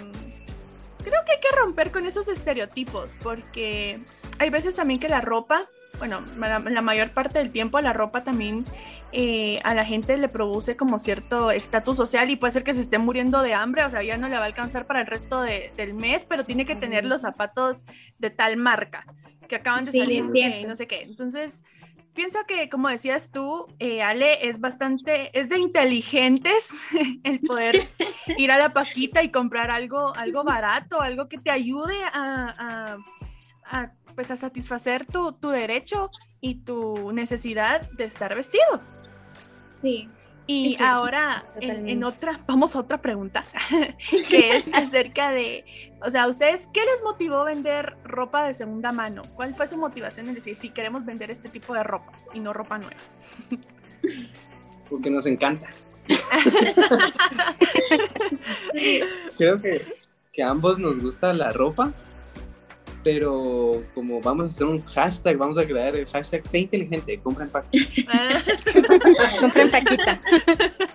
Speaker 2: creo que hay que romper con esos estereotipos porque hay veces también que la ropa, bueno, la, la mayor parte del tiempo la ropa también eh, a la gente le produce como cierto estatus social y puede ser que se esté muriendo de hambre, o sea, ya no le va a alcanzar para el resto de- del mes, pero tiene que tener los zapatos de tal marca que acaban de
Speaker 7: Sí,
Speaker 2: salir
Speaker 7: es
Speaker 2: eh, no sé qué. Entonces, pienso que, como decías tú, eh, Ale, es bastante, es de inteligentes *laughs* el poder *laughs* ir a la paquita y comprar algo, algo barato, algo que te ayude a, a- a, pues a satisfacer tu, tu derecho y tu necesidad de estar vestido.
Speaker 7: Sí.
Speaker 2: Y
Speaker 1: Sí,
Speaker 2: ahora, en, otra, vamos a otra pregunta, *laughs* que es acerca de, o sea, ¿ustedes qué les motivó vender ropa de segunda mano? ¿Cuál fue su motivación en decir, si queremos vender este tipo de ropa y no ropa nueva? *laughs*
Speaker 6: Porque nos encanta. *laughs* Creo que, que a ambos nos gusta la ropa, pero como vamos a hacer un hashtag, vamos a crear el hashtag Sé inteligente, compra en paquitas. *laughs*
Speaker 1: Compren Paquita.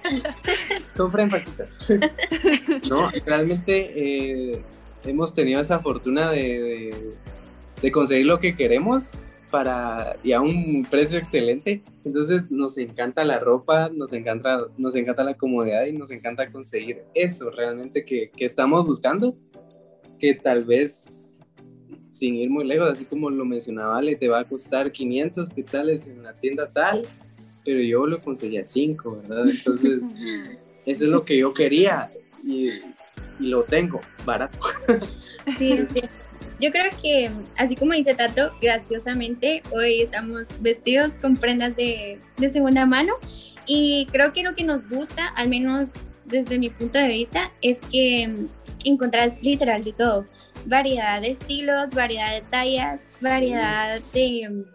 Speaker 1: *laughs*
Speaker 6: Compra en paquitas. *laughs* no, realmente eh, hemos tenido esa fortuna de, de- de conseguir lo que queremos para y a un precio excelente. Entonces nos encanta la ropa, nos encanta, nos encanta la comodidad y nos encanta conseguir eso realmente que, que estamos buscando, que tal vez sin ir muy lejos, así como lo mencionaba Ale, te va a costar 500 quetzales en la tienda tal, pero yo lo conseguí a 5, ¿verdad? Entonces, *laughs* eso es lo que yo quería y, y lo tengo barato.
Speaker 7: Sí, sí. Yo creo que, así como dice Tato, graciosamente hoy estamos vestidos con prendas de, de segunda mano y creo que lo que nos gusta, al menos desde mi punto de vista, es que encontrás literal de todo. Variedad de estilos, variedad de tallas, variedad de,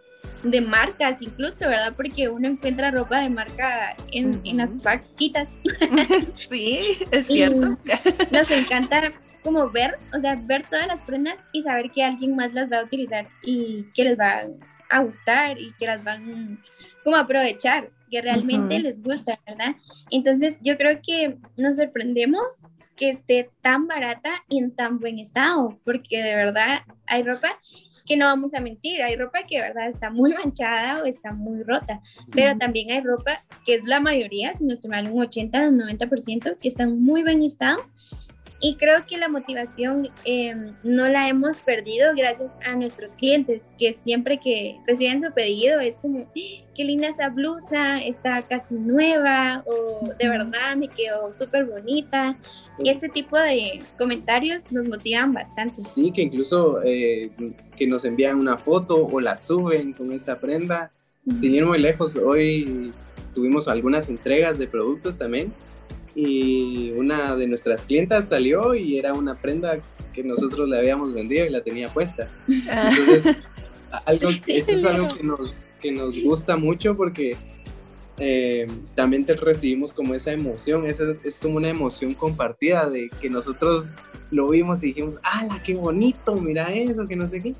Speaker 7: de marcas incluso, ¿verdad? Porque uno encuentra ropa de marca en, en las paquitas *laughs*
Speaker 2: Sí, es cierto.
Speaker 7: y *laughs* nos encanta como ver, o sea, ver todas las prendas y saber que alguien más las va a utilizar y que les va a gustar y que las van como a aprovechar, que realmente les gusta, ¿verdad? Entonces yo creo que nos sorprendemos que esté tan barata y en tan buen estado, porque de verdad hay ropa que no vamos a mentir, hay ropa que de verdad está muy manchada o está muy rota, pero también hay ropa que es la mayoría, si no estoy mal, un 80 o un 90% que está en muy buen estado. Y creo que la motivación eh, no la hemos perdido gracias a nuestros clientes, que siempre que reciben su pedido es como, "Ah, qué linda esa blusa, está casi nueva, o de verdad me quedó súper bonita. Y este tipo de comentarios nos motivan bastante.
Speaker 6: Sí, que incluso eh, que nos envían una foto o la suben con esa prenda. Sin ir muy lejos, hoy tuvimos algunas entregas de productos también y una de nuestras clientas salió y era una prenda que nosotros le habíamos vendido y la tenía puesta. Entonces, a- algo, *laughs* eso es algo que nos, que nos gusta mucho porque eh, también te recibimos como esa emoción, esa, es como una emoción compartida de que nosotros lo vimos y dijimos, ¡ala, qué bonito! Mira eso, que no sé qué.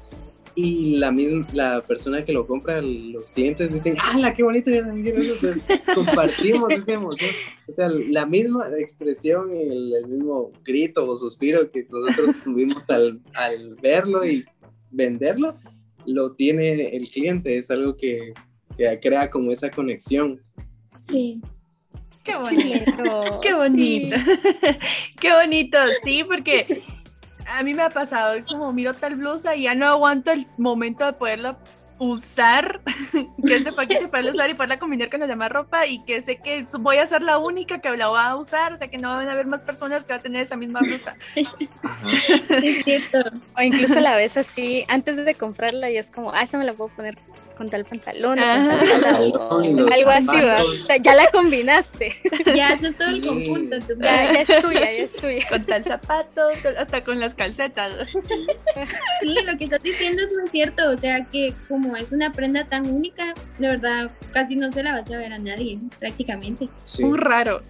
Speaker 6: Y la, misma, la persona que lo compra, los clientes dicen, ¡ala, qué bonito! Yo también quiero eso". Entonces, *laughs* compartimos esa emoción. O sea, la misma expresión, el, el mismo grito o suspiro que nosotros *laughs* tuvimos al, al verlo y venderlo, lo tiene el cliente. Es algo que, que crea como esa conexión.
Speaker 7: Sí.
Speaker 2: Qué bonito. Qué bonito.
Speaker 1: Sí.
Speaker 2: Qué bonito, sí, porque a mí me ha pasado, es como miro tal blusa y ya no aguanto el momento de poderla usar, *laughs* que es de paquete *laughs* para usar y poderla combinar con la demás ropa y que sé que voy a ser la única que la va a usar, o sea que no van a haber más personas que van a tener esa misma blusa. *laughs*
Speaker 7: Sí, es cierto.
Speaker 1: O incluso la ves así antes de comprarla y es como, ah, esa me la puedo poner con tal pantalón, con tal algo así,
Speaker 6: zapatos.
Speaker 1: O sea, ya la combinaste. *laughs*
Speaker 7: Ya, eso es todo el
Speaker 6: Sí.
Speaker 7: conjunto. tú
Speaker 1: Ya, ya es tuya, ya es tuya.
Speaker 2: Con tal zapato, con- hasta con las calcetas.
Speaker 7: Sí, lo que estás diciendo es muy cierto, o sea que como es una prenda tan única, de verdad casi no se la vas a ver a nadie, prácticamente.
Speaker 6: Sí,
Speaker 2: Muy raro.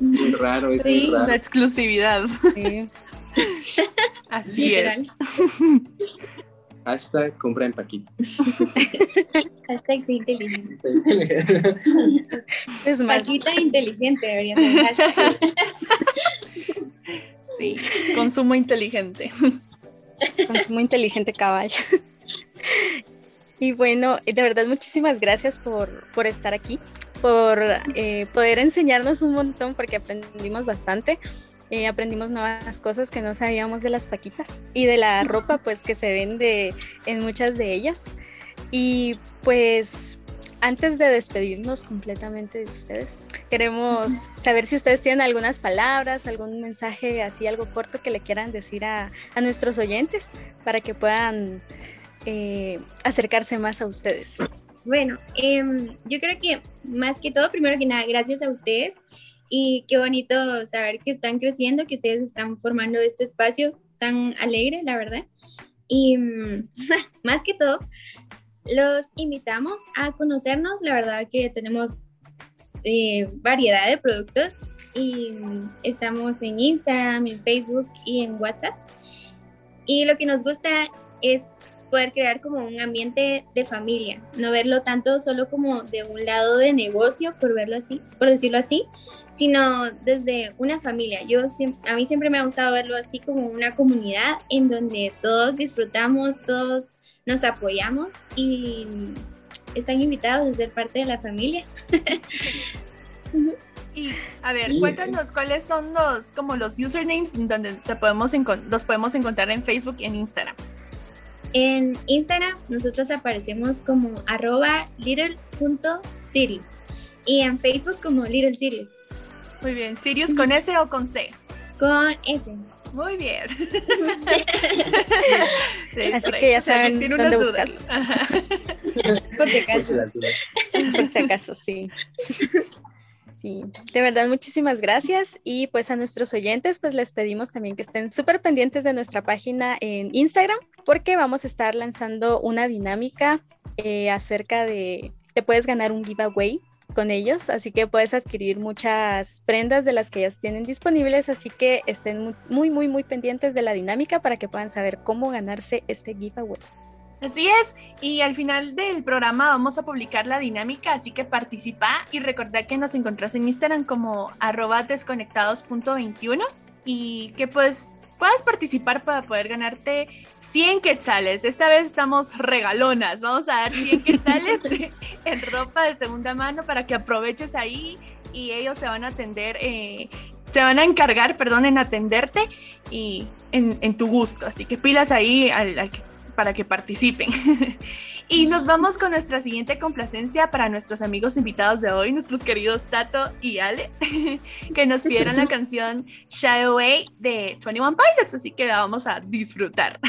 Speaker 6: muy raro, es
Speaker 7: Sí,
Speaker 6: muy raro.
Speaker 2: La exclusividad.
Speaker 1: Sí.
Speaker 2: Así
Speaker 7: Literal.
Speaker 2: es.
Speaker 6: Hashtag compra en paquitas. *laughs*
Speaker 7: Hashtag sí inteligente.
Speaker 1: Es más,
Speaker 7: Paquita inteligente debería ser hashtag. *laughs*
Speaker 2: Sí. Consumo inteligente.
Speaker 1: consumo inteligente cabal. Y bueno, de verdad muchísimas gracias por, por estar aquí, por eh, poder enseñarnos un montón, porque aprendimos bastante. Eh, aprendimos nuevas cosas que no sabíamos de las paquitas y de la ropa pues que se vende en muchas de ellas. Y pues antes de despedirnos completamente de ustedes, queremos saber si ustedes tienen algunas palabras, algún mensaje así, algo corto que le quieran decir a, a nuestros oyentes para que puedan eh, acercarse más a ustedes.
Speaker 7: Bueno, em, yo creo que más que todo, primero que nada, gracias a ustedes y qué bonito saber que están creciendo, que ustedes están formando este espacio tan alegre, la verdad. Y mm, *laughs* más que todo, los invitamos a conocernos, la verdad que tenemos eh, variedad de productos y mm, estamos en Instagram, en Facebook y en WhatsApp. Y lo que nos gusta es poder crear como un ambiente de familia, no verlo tanto solo como de un lado de negocio, por verlo así, por decirlo así, sino desde una familia. Yo a mí siempre me ha gustado verlo así como una comunidad en donde todos disfrutamos, todos nos apoyamos y están invitados a ser parte de la familia. *laughs*
Speaker 2: Y a ver, cuéntanos cuáles son los como los usernames donde te podemos los podemos encontrar en Facebook y en Instagram.
Speaker 7: En Instagram nosotros aparecemos como arroba little.sirius y en Facebook como Little Sirius
Speaker 2: Muy bien, Sirius con S o con C.
Speaker 7: con S.
Speaker 2: Muy bien. *laughs* Sí,
Speaker 1: Así que ya saben
Speaker 2: tiene
Speaker 1: dónde
Speaker 2: unas dudas.
Speaker 1: buscarlos.
Speaker 7: Por si acaso.
Speaker 1: por si acaso, sí. Sí, de verdad muchísimas gracias y pues a nuestros oyentes pues les pedimos también que estén súper pendientes de nuestra página en Instagram porque vamos a estar lanzando una dinámica eh, acerca de, te puedes ganar un giveaway con ellos, así que puedes adquirir muchas prendas de las que ellos tienen disponibles, así que estén mu- muy, muy, muy pendientes de la dinámica para que puedan saber cómo ganarse este giveaway.
Speaker 2: Así es, y al final del programa vamos a publicar la dinámica, así que participa y recordad que nos encontrás en Instagram como arroba desconectados.21 y que pues puedas participar para poder ganarte 100 quetzales. Esta vez estamos regalonas, vamos a dar 100 quetzales *laughs* en ropa de segunda mano para que aproveches ahí y ellos se van a atender, eh, se van a encargar, perdón, en atenderte y en, en tu gusto. Así que pilas ahí al que- para que participen. *laughs* y nos vamos con nuestra siguiente complacencia para nuestros amigos invitados de hoy, nuestros queridos Tato y Ale, *laughs* que nos pidieron la *laughs* canción Shy Away de 21 Pilots, así que la vamos a disfrutar.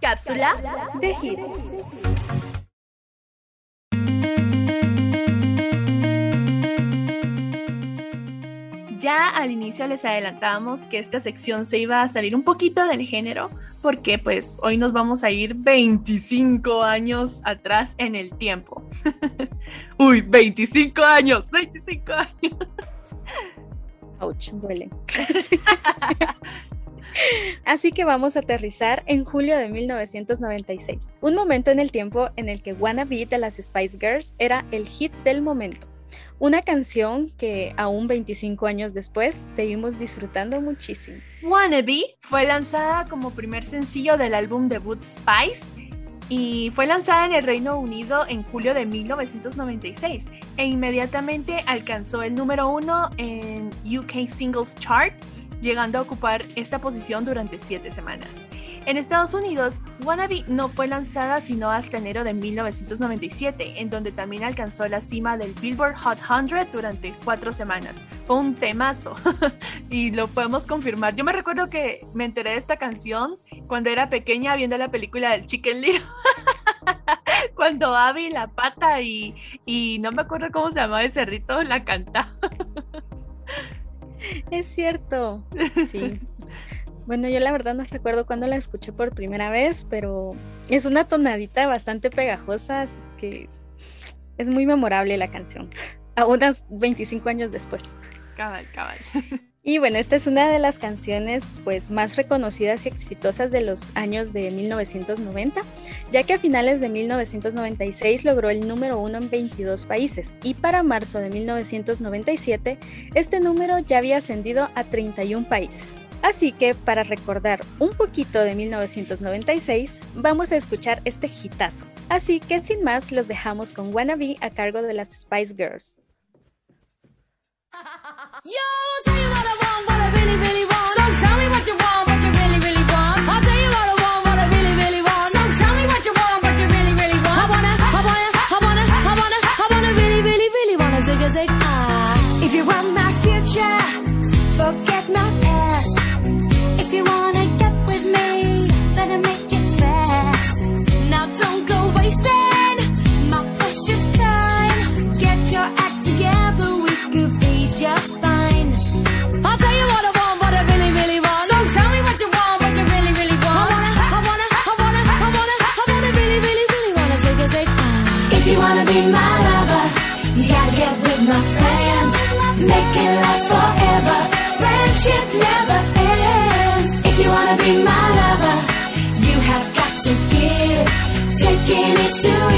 Speaker 2: Cápsula
Speaker 1: de hits.
Speaker 2: Ya al inicio les adelantábamos que esta sección se iba a salir un poquito del género porque pues hoy nos vamos a ir 25 años atrás en el tiempo. *laughs* Uy, 25 años, 25 años.
Speaker 1: Ouch, duele. *laughs* Así que vamos a aterrizar en julio de 1996, un momento en el tiempo en el que Wanna Be de las Spice Girls era el hit del momento. Una canción que aún 25 años después seguimos disfrutando muchísimo.
Speaker 2: Wannabe fue lanzada como primer sencillo del álbum debut Spice y fue lanzada en el Reino Unido en julio de 1996 e inmediatamente alcanzó el número uno en UK Singles Chart llegando a ocupar esta posición durante siete semanas. En Estados Unidos, Wannabe no fue lanzada sino hasta enero de 1997, en donde también alcanzó la cima del Billboard Hot 100 durante cuatro semanas. Fue un temazo *laughs* y lo podemos confirmar. Yo me recuerdo que me enteré de esta canción cuando era pequeña viendo la película del Chicken Little. *laughs* cuando Abby la pata y, y no me acuerdo cómo se llamaba el cerdito la canta. *laughs*
Speaker 1: Es cierto. Sí. *laughs* Bueno, yo la verdad no recuerdo cuándo la escuché por primera vez, pero es una tonadita bastante pegajosa, así que es muy memorable la canción, a unas 25 años después.
Speaker 2: Cabal, cabal. *laughs*
Speaker 1: Y bueno, esta es una de las canciones pues más reconocidas y exitosas de los años de 1990, ya que a finales de 1996 logró el número uno en 22 países y para marzo de 1997 este número ya había ascendido a 31 países. Así que para recordar un poquito de 1996, vamos a escuchar este hitazo. Así que sin más, los dejamos con Wannabe a cargo de las Spice Girls.
Speaker 8: Yo, I'll tell you what I want, what I really, really want.
Speaker 3: Friendship never ends. If you wanna be my lover, you have got to give. Taking is too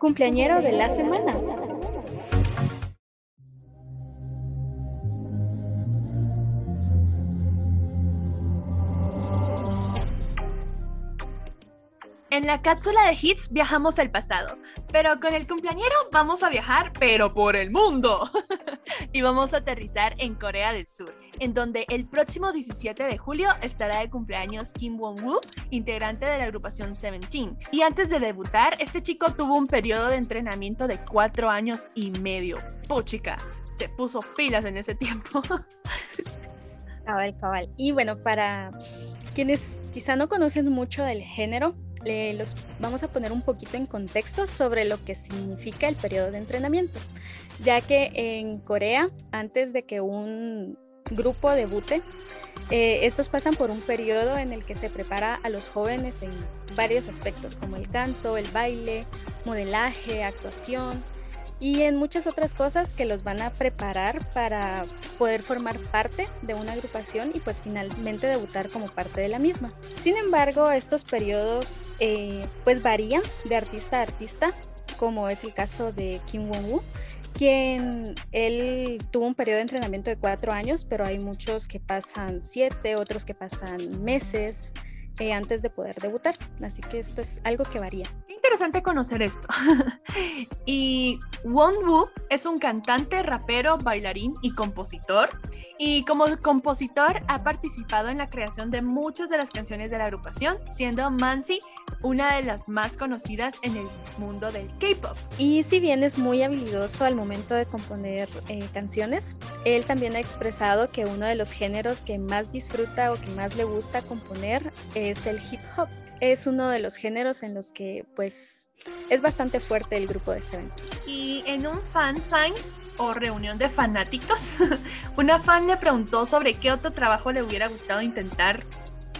Speaker 1: Cumpleañero de la semana.
Speaker 2: En la cápsula de hits viajamos al pasado, pero con el cumpleañero vamos a viajar, pero por el mundo. *laughs* y vamos a aterrizar en Corea del Sur, en donde el próximo 17 de julio estará de cumpleaños Kim Won-woo, integrante de la agrupación Seventeen. Y antes de debutar, este chico tuvo un periodo de entrenamiento de cuatro años y medio. Puchica, se puso pilas en ese tiempo. *laughs*
Speaker 1: Cabal, cabal. Y bueno, para quienes quizá no conocen mucho del género, le- los vamos a poner un poquito en contexto sobre lo que significa el periodo de entrenamiento, ya que en Corea, antes de que un grupo debute, eh, estos pasan por un periodo en el que se prepara a los jóvenes en varios aspectos, como el canto, el baile, modelaje, actuación y en muchas otras cosas que los van a preparar para poder formar parte de una agrupación y pues finalmente debutar como parte de la misma. Sin embargo, estos periodos eh, pues varían de artista a artista, como es el caso de Kim Won-woo, quien él tuvo un periodo de entrenamiento de cuatro años, pero hay muchos que pasan siete, otros que pasan meses eh, antes de poder debutar. Así que esto es algo que varía.
Speaker 2: Interesante conocer esto. *laughs* y Won-woo es un cantante, rapero, bailarín y compositor. Y como compositor ha participado en la creación de muchas de las canciones de la agrupación, siendo Mansi una de las más conocidas en el mundo del K-pop.
Speaker 1: Y si bien es muy habilidoso al momento de componer eh, canciones, él también ha expresado que uno de los géneros que más disfruta o que más le gusta componer es el hip hop. Es uno de los géneros en los que pues es bastante fuerte el grupo de Seven.
Speaker 2: Y en un fan sign o reunión de fanáticos, *laughs* una fan le preguntó sobre qué otro trabajo le hubiera gustado intentar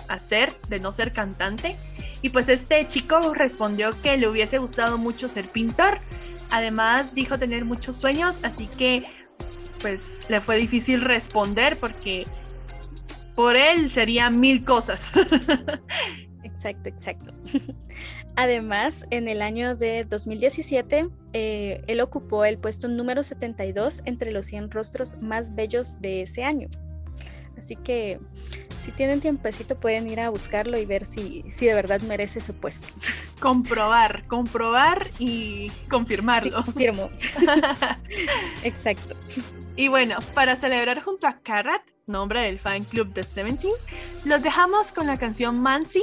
Speaker 2: hacer de no ser cantante. Y pues este chico respondió que le hubiese gustado mucho ser pintor. Además dijo tener muchos sueños, así que pues le fue difícil responder porque por él serían mil cosas. *laughs*
Speaker 1: Exacto, exacto. *laughs* Además, en el año de 2017, eh, él ocupó el puesto número 72 entre los 100 rostros más bellos de ese año. Así que si tienen tiempecito pueden ir a buscarlo y ver si, si de verdad merece ese puesto. *laughs*
Speaker 2: comprobar, comprobar y
Speaker 1: Sí,
Speaker 2: confirmarlo.
Speaker 1: confirmo. *laughs* Exacto.
Speaker 2: Y bueno, para celebrar junto a Karat, nombre del fan club de Seventeen, los dejamos con la canción Mansi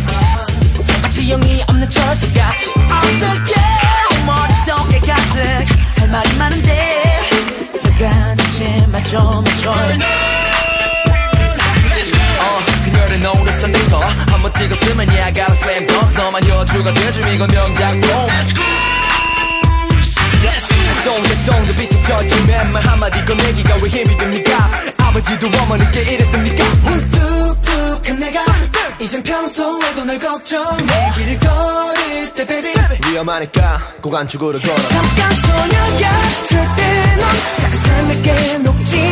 Speaker 9: 영이 없는 철수같이 어떻게 머릿속에 가득 할 말이 많은데 너가 대신 맞춰 맞춰 어, 그녀를 노렸어 네거. 한번 찍었으면 yeah I got a slam dunk. 너만 여주가 돼줌 이건 명작품 송대송도 비춰졌지 맨말 한마디 꺼내기가 왜 힘이 듭니까? 아버지도 어머니께 이랬습니까 무뚝뚝한 내가 이젠 평소에도 널 걱정해 길을 걸을 때 baby. 위험하니까 고관축으로 걸어 잠깐 소녀야 절대 넌 작은 삶에게 녹지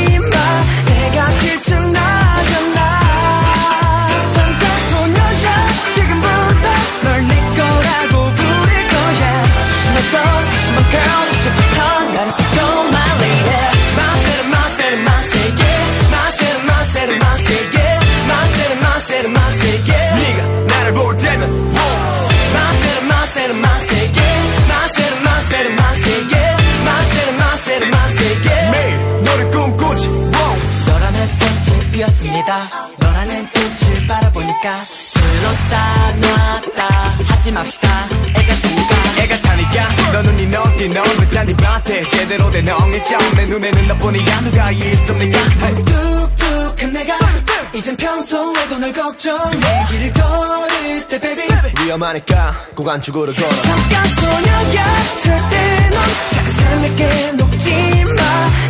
Speaker 9: 피었습니다. 너라는 꽃을 바라보니까 슬렀다 놨다. 하지 맙시다. 애가 차니까. 애가 차니까. 너는 네 너띠 너는 잔디밭에. 제대로 된 엉일점. 내 눈에는 너뿐이야. 누가 있습니까? 뚝뚝한 내가 이젠 평소에도 널 걱정해 길을 걸을 때 baby. 위험하니까 고관축으로 걸어. 잠깐 소녀야 절대 넌 작은 삶에게 녹지 마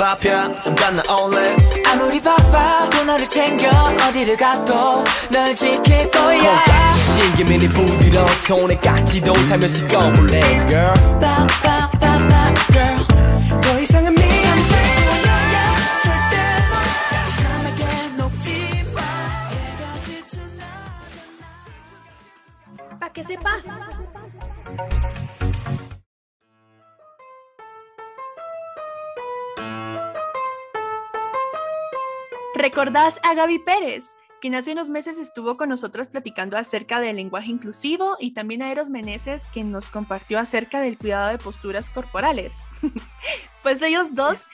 Speaker 4: 좌편 잠깐 나 올래?
Speaker 9: 아무리 바빠도 너를 챙겨 어디를 가도 널 지킬 거야.
Speaker 4: 콩깍지 신기민이 부드러운 손에 깍지도 살며시 꺼볼래 girl?
Speaker 9: 빠빠빠빠 girl. 더 이상은 미련 수여
Speaker 2: ¿Recordás a Gaby Pérez? quien hace unos meses estuvo con nosotros platicando acerca del lenguaje inclusivo y también a Eros Meneses, quien nos compartió acerca del cuidado de posturas corporales. *laughs* pues ellos dos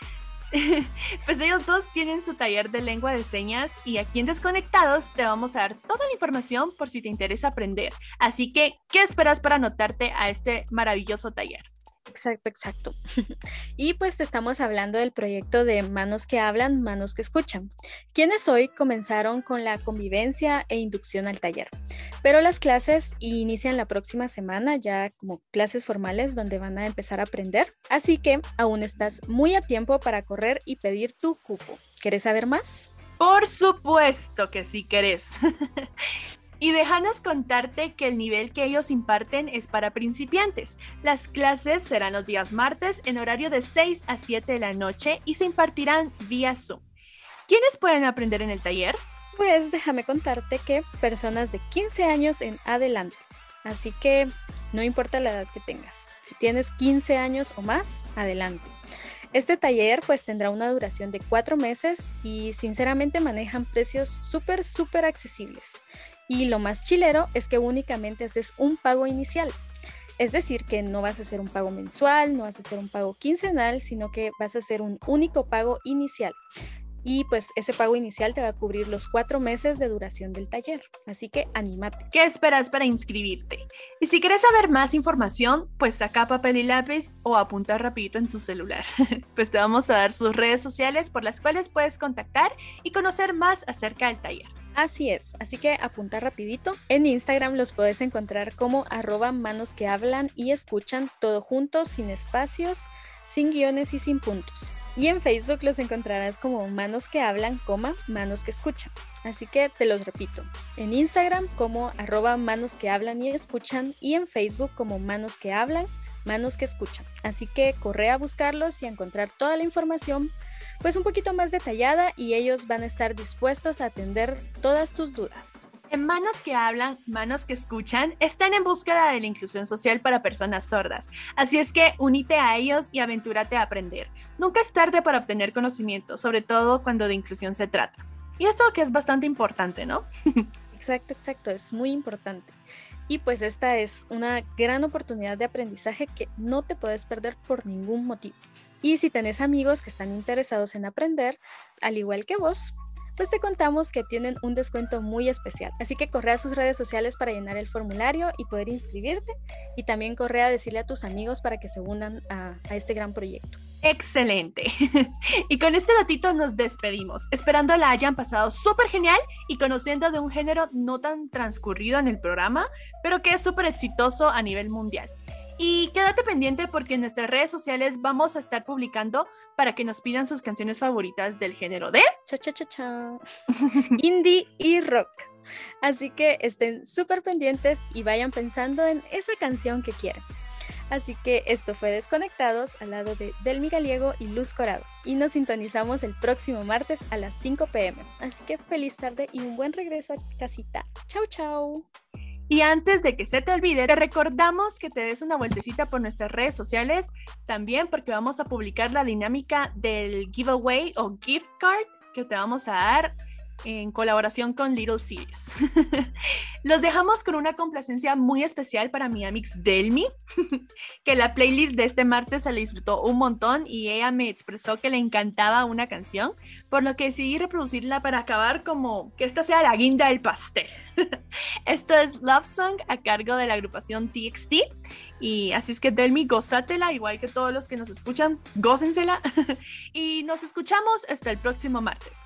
Speaker 2: *laughs* pues ellos dos tienen su taller de lengua de señas y aquí en Desconectados te vamos a dar toda la información por si te interesa aprender. Así que, ¿qué esperas para anotarte a este maravilloso taller?
Speaker 1: Exacto, exacto. y pues te estamos hablando del proyecto de Manos que Hablan, Manos que Escuchan, quienes hoy comenzaron con la convivencia e inducción al taller. Pero las clases inician la próxima semana, ya como clases formales donde van a empezar a aprender. Así que aún estás muy a tiempo para correr y pedir tu cupo. ¿Quieres saber más?
Speaker 2: Por supuesto que sí querés. *laughs* Y déjanos contarte que el nivel que ellos imparten es para principiantes. Las clases serán los días martes en horario de 6 a 7 de la noche y se impartirán vía Zoom. ¿Quiénes pueden aprender en el taller?
Speaker 1: Pues déjame contarte que personas de 15 años en adelante. Así que no importa la edad que tengas. Si tienes 15 años o más, adelante. Este taller pues tendrá una duración de 4 meses y sinceramente manejan precios súper, súper accesibles. Y lo más chilero es que únicamente haces un pago inicial. Es decir, que no vas a hacer un pago mensual, no vas a hacer un pago quincenal, sino que vas a hacer un único pago inicial. Y pues ese pago inicial te va a cubrir los cuatro meses de duración del taller. Así que anímate.
Speaker 2: ¿Qué esperas para inscribirte? Y si quieres saber más información, pues saca papel y lápiz o apunta rapidito en tu celular. *laughs* pues te vamos a dar sus redes sociales por las cuales puedes contactar y conocer más acerca del taller.
Speaker 1: Así es, así que apunta rapidito. En Instagram los puedes encontrar como arroba manos que hablan y escuchan todo juntos, sin espacios, sin guiones y sin puntos. Y en Facebook los encontrarás como manos que hablan, coma, manos que escuchan. Así que te los repito. En Instagram como arroba manos que hablan y escuchan y en Facebook como manos que hablan, manos que escuchan. Así que corre a buscarlos y a encontrar toda la información pues un poquito más detallada y ellos van a estar dispuestos a atender todas tus dudas.
Speaker 2: En Manos que Hablan, Manos que Escuchan están en búsqueda de la inclusión social para personas sordas. Así es que unite a ellos y aventúrate a aprender. Nunca es tarde para obtener conocimiento, sobre todo cuando de inclusión se trata. Y esto que es bastante importante, ¿no? *laughs*
Speaker 1: Exacto, exacto, es muy importante. Y pues esta es una gran oportunidad de aprendizaje que no te puedes perder por ningún motivo. Y si tenés amigos que están interesados en aprender, al igual que vos, pues te contamos que tienen un descuento muy especial. Así que corre a sus redes sociales para llenar el formulario y poder inscribirte. Y también corre a decirle a tus amigos para que se unan a, este gran proyecto.
Speaker 2: Excelente. *laughs* y con este datito nos despedimos, esperando la hayan pasado súper genial y conociendo de un género no tan transcurrido en el programa, pero que es súper exitoso a nivel mundial. Y quédate pendiente porque en nuestras redes sociales vamos a estar publicando para que nos pidan sus canciones favoritas del género de
Speaker 1: Cha cha cha cha. *laughs* Indie y rock. Así que estén súper pendientes y vayan pensando en esa canción que quieren. Así que esto fue Desconectados al lado de Delmi Gallego y Luz Corado. Y nos sintonizamos el próximo martes a las 5 pm. Así que feliz tarde y un buen regreso a casita. Chau, chau.
Speaker 2: Y antes de que se te olvide, te recordamos que te des una vueltecita por nuestras redes sociales, también porque vamos a publicar la dinámica del giveaway o gift card que te vamos a dar en colaboración con Little Serious. *laughs* Los dejamos con una complacencia muy especial para mi amix Delmi, *laughs* que la playlist de este martes se le disfrutó un montón y ella me expresó que le encantaba una canción, por lo que decidí reproducirla para acabar como que esta sea la guinda del pastel. *laughs* Esto es Love Song a cargo de la agrupación TXT y así es que Delmi, gozátela, igual que todos los que nos escuchan, gócensela y nos escuchamos hasta el próximo martes.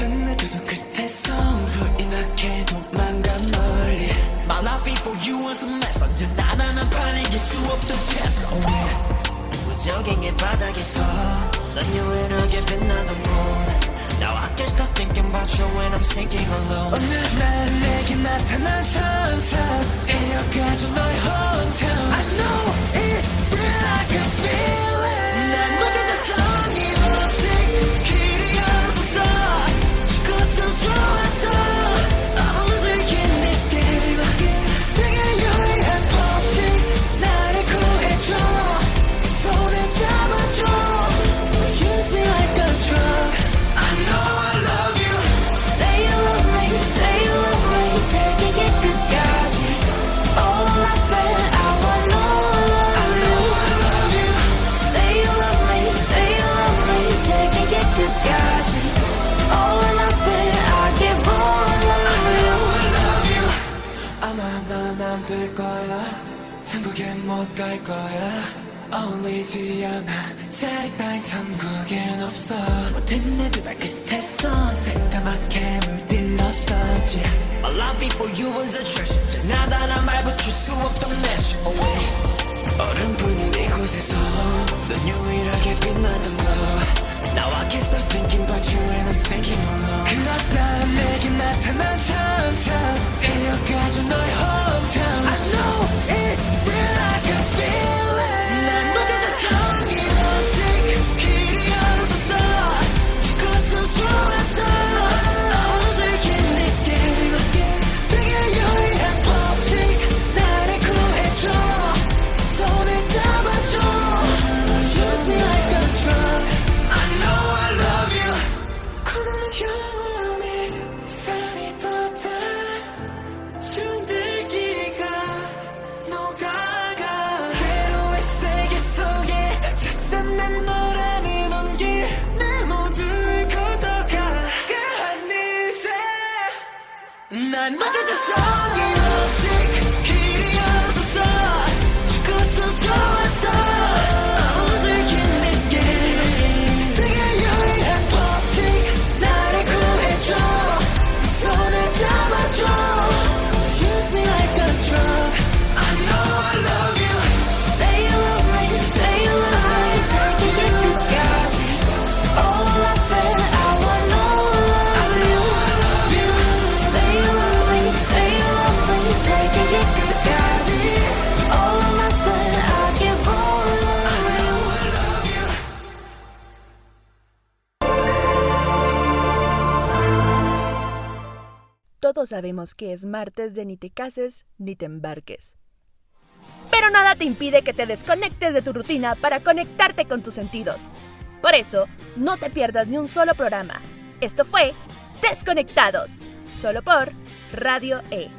Speaker 9: 모든 내두손 끝에서 나게 도망가 멀리 My life for you was a mess 언제 나 나는 판 이길 수 없던 chess oh yeah 무적행의 바닥에서 넌 유일하게 빛나는 곳 Now I can't stop thinking about you when I'm sinking alone 어느 날 내게 나타난 천사 데려가줘 너의 hometown I know it's real I can feel 못 갈 거야 어울리지 않아 자리 따윈 천국엔 없어 모든 내들 발끝에서 새까맣게 물들었었지 My love for you was a treasure 지나다란 말 붙일 수 없던 measure away 얼음뿐인 이곳에서 넌 유일하게 빛나던 거 Now I can't stop thinking about you and I'm thinking alone 그렇다 내게 나타난 천사
Speaker 10: sabemos que es martes de ni te cases ni te embarques. Pero nada te impide que te desconectes de tu rutina para conectarte con tus sentidos. Por eso, no te pierdas ni un solo programa. Esto fue Desconectados, solo por Radio E.